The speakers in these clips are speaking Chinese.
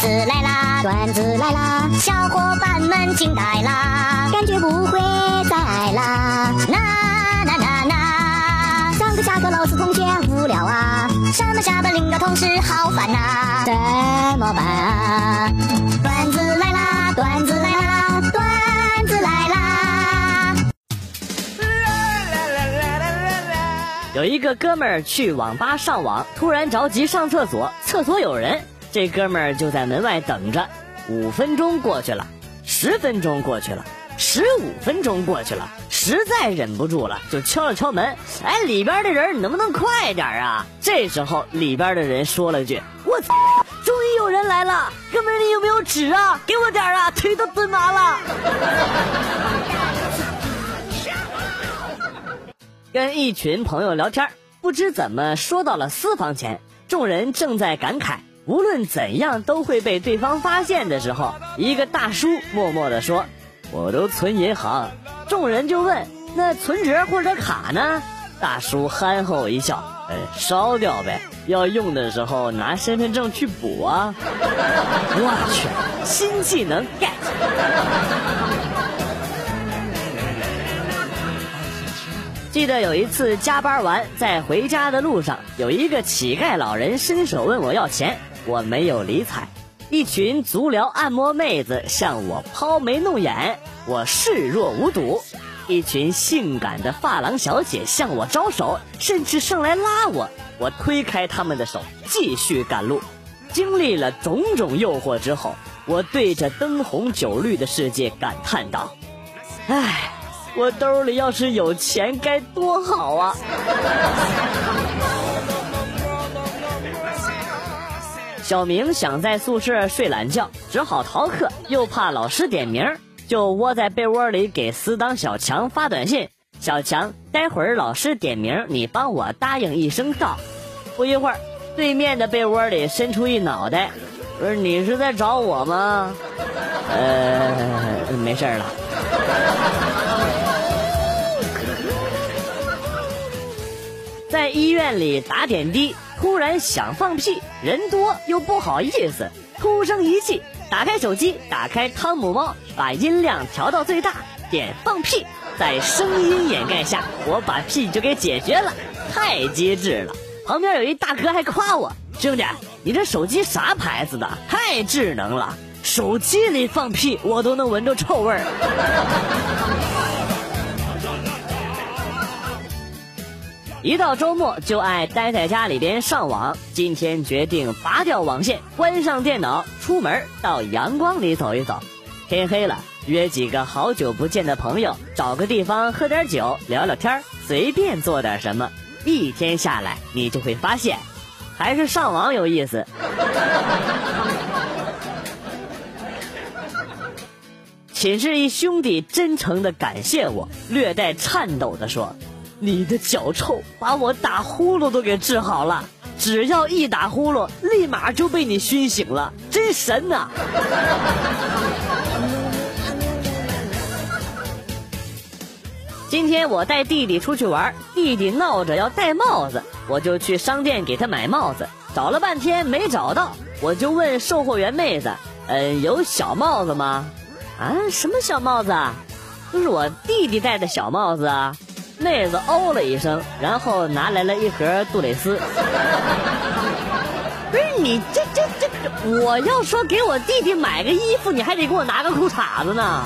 子来啦，段子来啦，小伙伴们惊呆啦，感觉不会再爱啦。呐呐呐呐，上课下课老师同学无聊啊，上班下班领导同事好烦呐，怎么办啊？段子来啦，段子来啦，段子来啦。有一个哥们儿去网吧上网，突然着急上厕所，厕所有人，这哥们儿就在门外等着。五分钟过去了，十分钟过去了，十五分钟过去了，实在忍不住了，就敲了敲门。哎，里边的人，你能不能快点啊？这时候里边的人说了句：“我操，终于有人来了，哥们儿你有没有纸啊？给我点啊，腿都蹲麻了。”跟一群朋友聊天，不知怎么说到了私房钱，众人正在感慨无论怎样都会被对方发现的时候，一个大叔默默地说：“我都存银行。”众人就问：“那存折或者卡呢？”大叔憨厚一笑：“呃，烧掉呗，要用的时候拿身份证去补啊。”我去，新技能 get。记得有一次加班完，在回家的路上，有一个乞丐老人伸手问我要钱，我没有理睬。一群足疗按摩妹子向我抛眉弄眼，我视若无睹。一群性感的发廊小姐向我招手，甚至上来拉我，我推开他们的手，继续赶路。经历了种种诱惑之后，我对着灯红酒绿的世界感叹道：“唉。”我兜里要是有钱该多好啊！小明想在宿舍睡懒觉，只好逃课，又怕老师点名，就窝在被窝里给死党小强发短信：“小强，待会儿老师点名，你帮我答应一声到。”不一会儿，对面的被窝里伸出一脑袋：“不是你是在找我吗？”呃，没事了。在医院里打点滴，突然想放屁，人多又不好意思，突生一气，打开手机，打开汤姆猫，把音量调到最大，点放屁，在声音掩盖下，我把屁就给解决了，太机智了。旁边有一大哥还夸我，兄弟，你这手机啥牌子的？太智能了，手机里放屁我都能闻着臭味儿。一到周末就爱待在家里边上网。今天决定拔掉网线，关上电脑，出门到阳光里走一走。天黑了，约几个好久不见的朋友，找个地方喝点酒，聊聊天，随便做点什么。一天下来，你就会发现，还是上网有意思。寝室一兄弟真诚的感谢我，略带颤抖的说。你的脚臭把我打呼噜都给治好了，只要一打呼噜，立马就被你熏醒了，真神呐！今天我带弟弟出去玩，弟弟闹着要戴帽子，我就去商店给他买帽子，找了半天没找到，我就问售货员妹子：“嗯，有小帽子吗？”啊，什么小帽子啊？就是我弟弟戴的小帽子啊。妹子哦了一声，然后拿来了一盒杜蕾斯。不是你这这这，我要说给我弟弟买个衣服，你还得给我拿个裤衩子呢。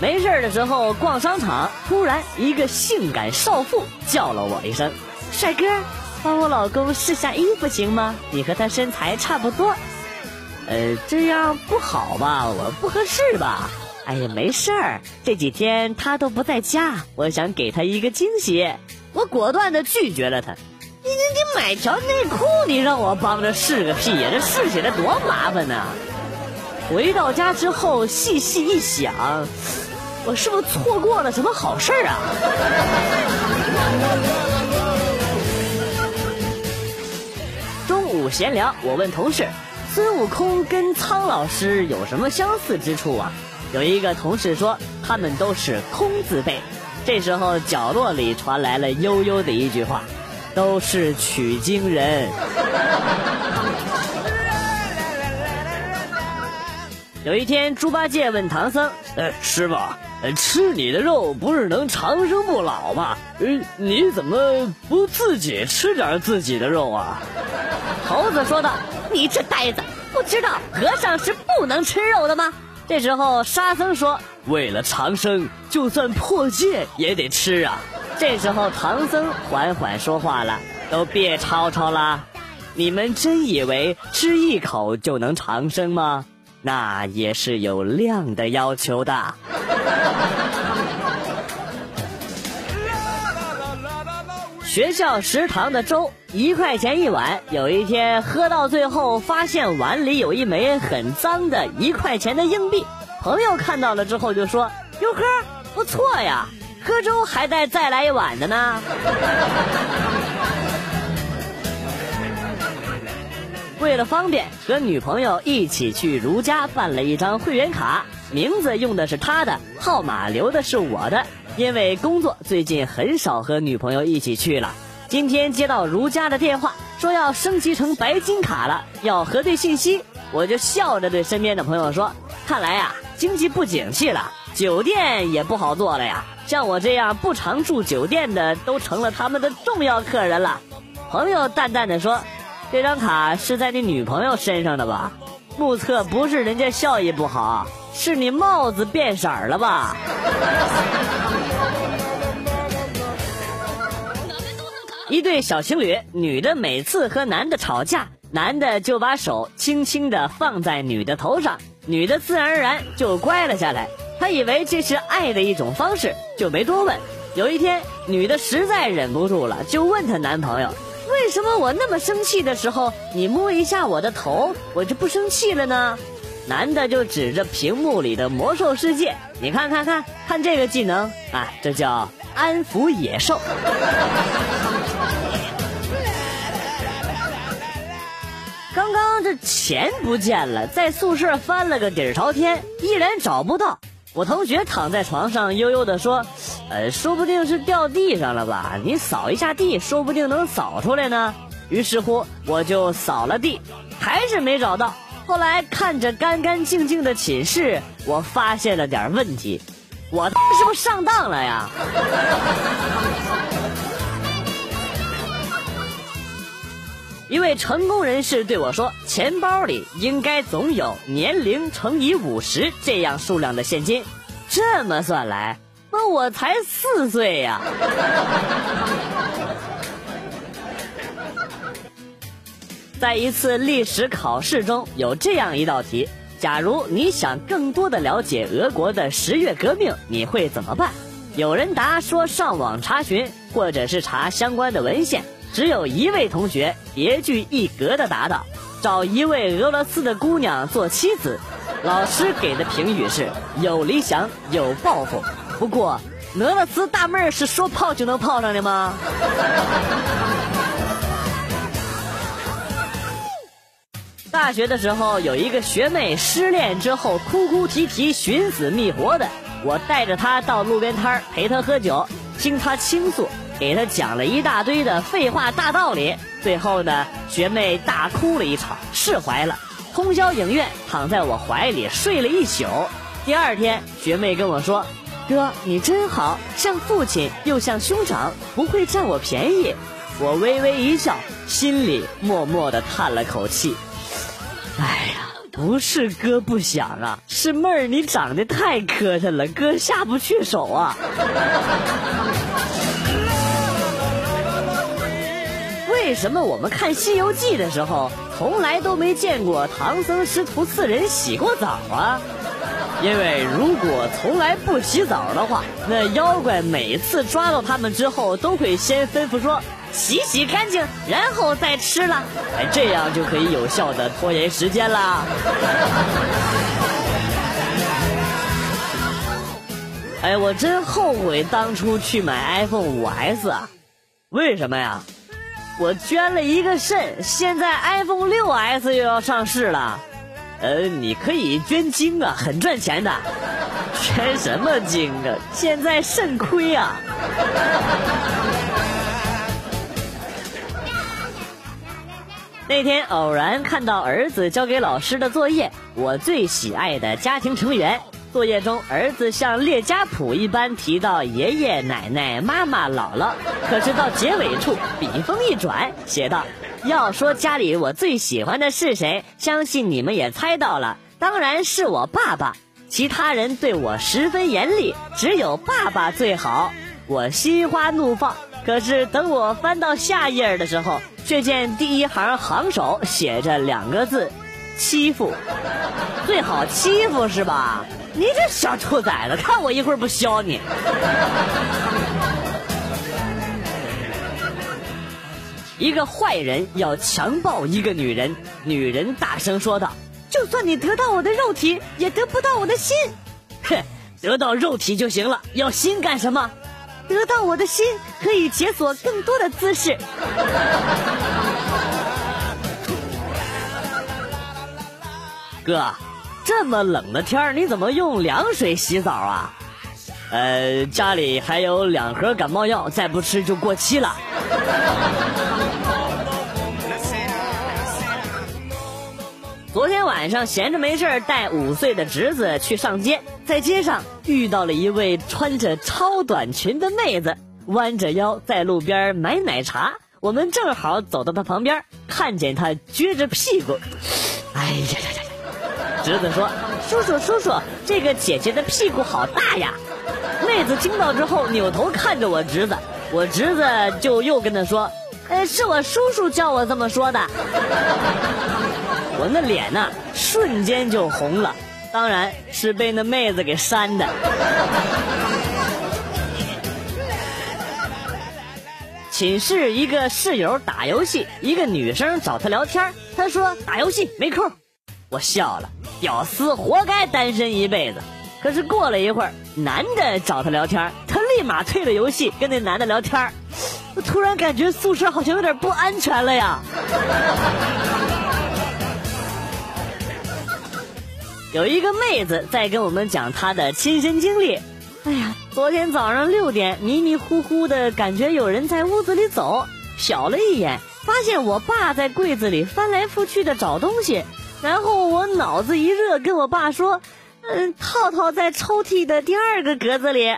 没事的时候逛商场，突然一个性感少妇叫了我一声：“帅哥，帮我老公试下衣服行吗？你和他身材差不多。”呃，这样不好吧？我不合适吧？哎呀，没事儿，这几天他都不在家，我想给他一个惊喜。我果断的拒绝了他。你你你买条内裤，你让我帮着试个屁呀？这试起来多麻烦呢！回到家之后细细一想，我是不是错过了什么好事啊？中午闲聊，我问同事。孙悟空跟苍老师有什么相似之处啊？有一个同事说他们都是空字辈。这时候角落里传来了悠悠的一句话：“都是取经人。有一天，猪八戒问唐僧：“呃，师傅，吃你的肉不是能长生不老吗？呃，你怎么不自己吃点自己的肉啊？”猴子说道：“你这呆子，不知道和尚是不能吃肉的吗？”这时候，沙僧说：“为了长生，就算破戒也得吃啊。”这时候，唐僧缓缓说话了：“都别吵吵了，你们真以为吃一口就能长生吗？”那也是有量的要求的。学校食堂的粥一块钱一碗，有一天喝到最后，发现碗里有一枚很脏的一块钱的硬币。朋友看到了之后就说：“哟呵，不错呀，喝粥还带再来一碗的呢。”为了方便，和女朋友一起去如家办了一张会员卡，名字用的是她的，号码留的是我的。因为工作最近很少和女朋友一起去了。今天接到如家的电话，说要升级成白金卡了，要核对信息，我就笑着对身边的朋友说：“看来呀，经济不景气了，酒店也不好做了呀。像我这样不常住酒店的，都成了他们的重要客人了。”朋友淡淡的说。这张卡是在你女朋友身上的吧？目测不是人家效益不好，是你帽子变色了吧？一对小情侣，女的每次和男的吵架，男的就把手轻轻的放在女的头上，女的自然而然就乖了下来。她以为这是爱的一种方式，就没多问。有一天，女的实在忍不住了，就问她男朋友。为什么我那么生气的时候，你摸一下我的头，我就不生气了呢？男的就指着屏幕里的魔兽世界，你看看看看这个技能啊，这叫安抚野兽。刚刚这钱不见了，在宿舍翻了个底儿朝天，依然找不到。我同学躺在床上悠悠地说：“呃，说不定是掉地上了吧？你扫一下地，说不定能扫出来呢。”于是乎，我就扫了地，还是没找到。后来看着干干净净的寝室，我发现了点问题，我是不是上当了呀？一位成功人士对我说：“钱包里应该总有年龄乘以五十这样数量的现金。这么算来，那我才四岁呀！”在一次历史考试中，有这样一道题：假如你想更多的了解俄国的十月革命，你会怎么办？有人答说上网查询，或者是查相关的文献。只有一位同学别具一格的答道：“找一位俄罗斯的姑娘做妻子。”老师给的评语是：“有理想，有抱负。”不过，俄罗斯大妹儿是说泡就能泡上的吗？大学的时候，有一个学妹失恋之后哭哭啼啼、寻死觅活的，我带着她到路边摊陪她喝酒，听她倾诉。给他讲了一大堆的废话大道理，最后呢，学妹大哭了一场，释怀了，通宵影院，躺在我怀里睡了一宿。第二天，学妹跟我说：“哥，你真好，像父亲又像兄长，不会占我便宜。”我微微一笑，心里默默的叹了口气：“哎呀，不是哥不想啊，是妹儿你长得太磕碜了，哥下不去手啊。”为什么我们看《西游记》的时候，从来都没见过唐僧师徒四人洗过澡啊？因为如果从来不洗澡的话，那妖怪每次抓到他们之后，都会先吩咐说洗洗干净，然后再吃了，哎，这样就可以有效的拖延时间啦。哎，我真后悔当初去买 iPhone 五 S 啊！为什么呀？我捐了一个肾，现在 iPhone 六 S 又要上市了。呃，你可以捐精啊，很赚钱的。捐什么精啊？现在肾亏啊。那天偶然看到儿子交给老师的作业，我最喜爱的家庭成员。作业中，儿子像列家谱一般提到爷爷奶奶、妈妈、姥姥，可是到结尾处，笔锋一转，写道：“要说家里我最喜欢的是谁，相信你们也猜到了，当然是我爸爸。其他人对我十分严厉，只有爸爸最好。”我心花怒放。可是等我翻到下页的时候，却见第一行行首写着两个字：欺负。最好欺负是吧？你这小兔崽子，看我一会儿不削你！一个坏人要强暴一个女人，女人大声说道：“就算你得到我的肉体，也得不到我的心。”哼，得到肉体就行了，要心干什么？得到我的心，可以解锁更多的姿势。哥，这么冷的天儿，你怎么用凉水洗澡啊？呃，家里还有两盒感冒药，再不吃就过期了。昨天晚上闲着没事儿，带五岁的侄子去上街，在街上遇到了一位穿着超短裙的妹子，弯着腰在路边买奶茶。我们正好走到她旁边，看见她撅着屁股。哎呀呀呀！侄子说：“叔叔叔叔，这个姐姐的屁股好大呀！”妹子听到之后扭头看着我侄子，我侄子就又跟他说：“呃，是我叔叔叫我这么说的。”我那脸呐，瞬间就红了，当然是被那妹子给扇的。寝室一个室友打游戏，一个女生找他聊天，他说打游戏没空。我笑了，屌丝活该单身一辈子。可是过了一会儿，男的找他聊天，他立马退了游戏，跟那男的聊天。我突然感觉宿舍好像有点不安全了呀。有一个妹子在跟我们讲她的亲身经历。哎呀，昨天早上六点，迷迷糊糊的感觉有人在屋子里走，瞟了一眼，发现我爸在柜子里翻来覆去的找东西。然后我脑子一热，跟我爸说：“嗯，套套在抽屉的第二个格子里。”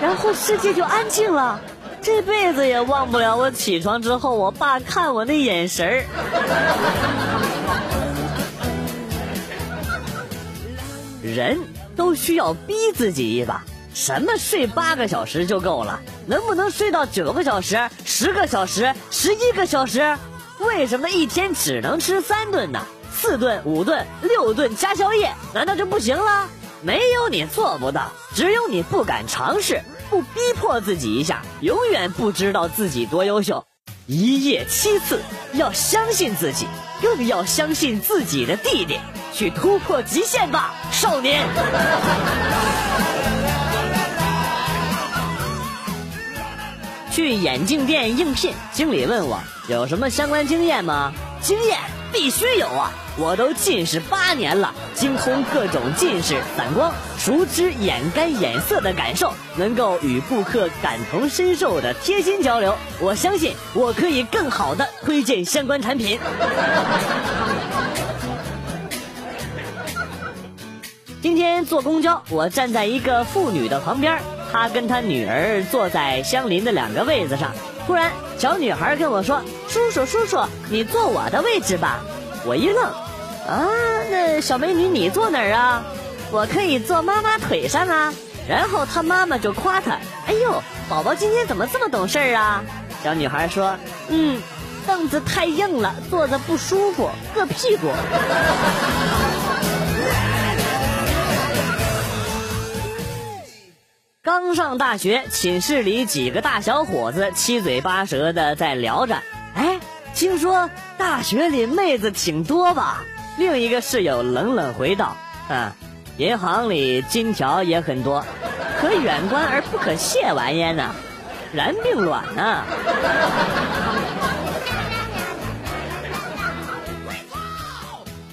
然后世界就安静了，这辈子也忘不了我起床之后我爸看我那眼神儿。人都需要逼自己一把，什么睡八个小时就够了？能不能睡到九个小时、十个小时、十一个小时？为什么一天只能吃三顿呢？四顿、五顿、六顿加宵夜，难道就不行了？没有你做不到，只有你不敢尝试，不逼迫自己一下，永远不知道自己多优秀。一夜七次，要相信自己，更要相信自己的弟弟。去突破极限吧，少年！去眼镜店应聘，经理问我有什么相关经验吗？经验必须有啊！我都近视八年了，精通各种近视、散光，熟知眼干眼涩的感受，能够与顾客感同身受的贴心交流。我相信我可以更好的推荐相关产品。今天坐公交，我站在一个妇女的旁边，她跟她女儿坐在相邻的两个位子上。突然，小女孩跟我说：“叔叔，叔叔，你坐我的位置吧。”我一愣，啊，那小美女你坐哪儿啊？我可以坐妈妈腿上啊。然后她妈妈就夸她：“哎呦，宝宝今天怎么这么懂事啊？”小女孩说：“嗯，凳子太硬了，坐着不舒服，硌屁股。” 刚上大学，寝室里几个大小伙子七嘴八舌的在聊着。哎，听说大学里妹子挺多吧？另一个室友冷冷回道：“嗯，银行里金条也很多，可远观而不可亵玩焉呐，然并卵呢。”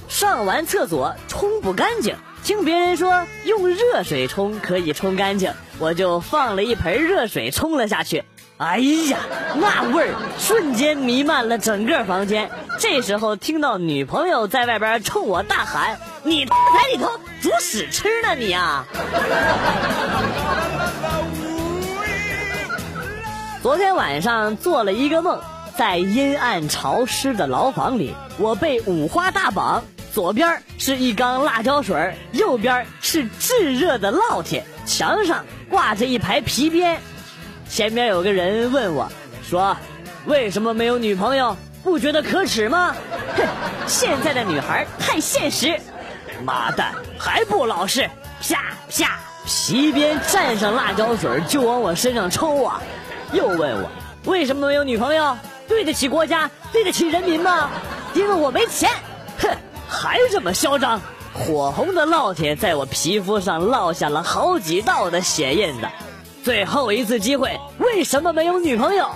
上完厕所冲不干净。听别人说用热水冲可以冲干净，我就放了一盆热水冲了下去。哎呀，那味儿瞬间弥漫了整个房间，这时候听到女朋友在外边冲我大喊：“你在里头煮屎吃呢你啊！” 昨天晚上做了一个梦，在阴暗潮湿的牢房里，我被五花大绑，左边是一缸辣椒水，右边是炙热的烙铁，墙上挂着一排皮鞭，前面有个人问我，说：“为什么没有女朋友？不觉得可耻吗？”哼，现在的女孩太现实，妈蛋，还不老实！啪啪，皮鞭蘸上辣椒水就往我身上抽啊！又问我为什么没有女朋友？对得起国家，对得起人民吗？因为我没钱。哼，还这么嚣张！火红的烙铁在我皮肤上烙下了好几道的血印子。最后一次机会，为什么没有女朋友？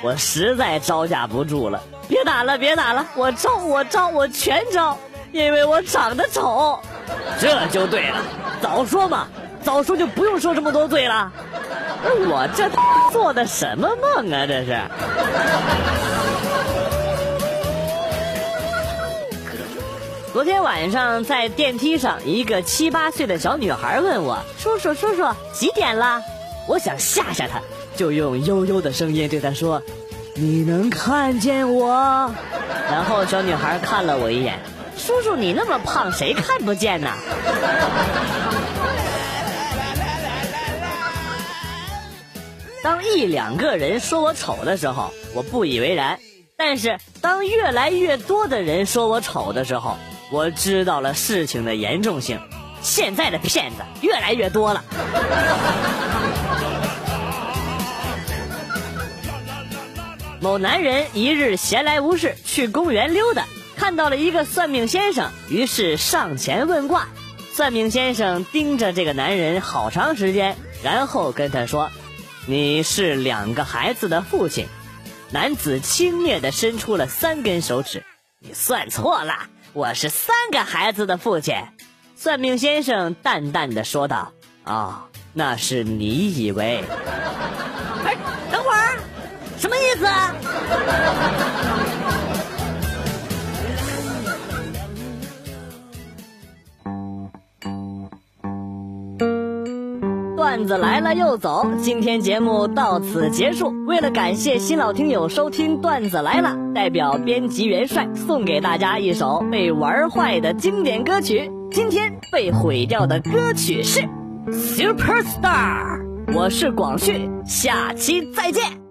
我实在招架不住了。别打了，别打了，我招，我招，我全招，因为我长得丑。这就对了，早说嘛，早说就不用受这么多罪了。我这做的什么梦啊？这是。昨天晚上在电梯上，一个七八岁的小女孩问我：“叔叔，叔叔，几点了？”我想吓吓他，就用悠悠的声音对他说：“你能看见我？”然后小女孩看了我一眼：“叔叔，你那么胖，谁看不见呢？” 当一两个人说我丑的时候，我不以为然；但是当越来越多的人说我丑的时候，我知道了事情的严重性。现在的骗子越来越多了。某男人一日闲来无事，去公园溜达，看到了一个算命先生，于是上前问卦。算命先生盯着这个男人好长时间，然后跟他说。你是两个孩子的父亲，男子轻蔑的伸出了三根手指。你算错了，我是三个孩子的父亲。算命先生淡淡的说道：“啊，那是你以为。”什么意思？啊段子来了又走，今天节目到此结束。为了感谢新老听友收听段子来了，代表编辑元帅送给大家一首被玩坏的经典歌曲。今天被毁掉的歌曲是《Super Star》。我是广旭，下期再见。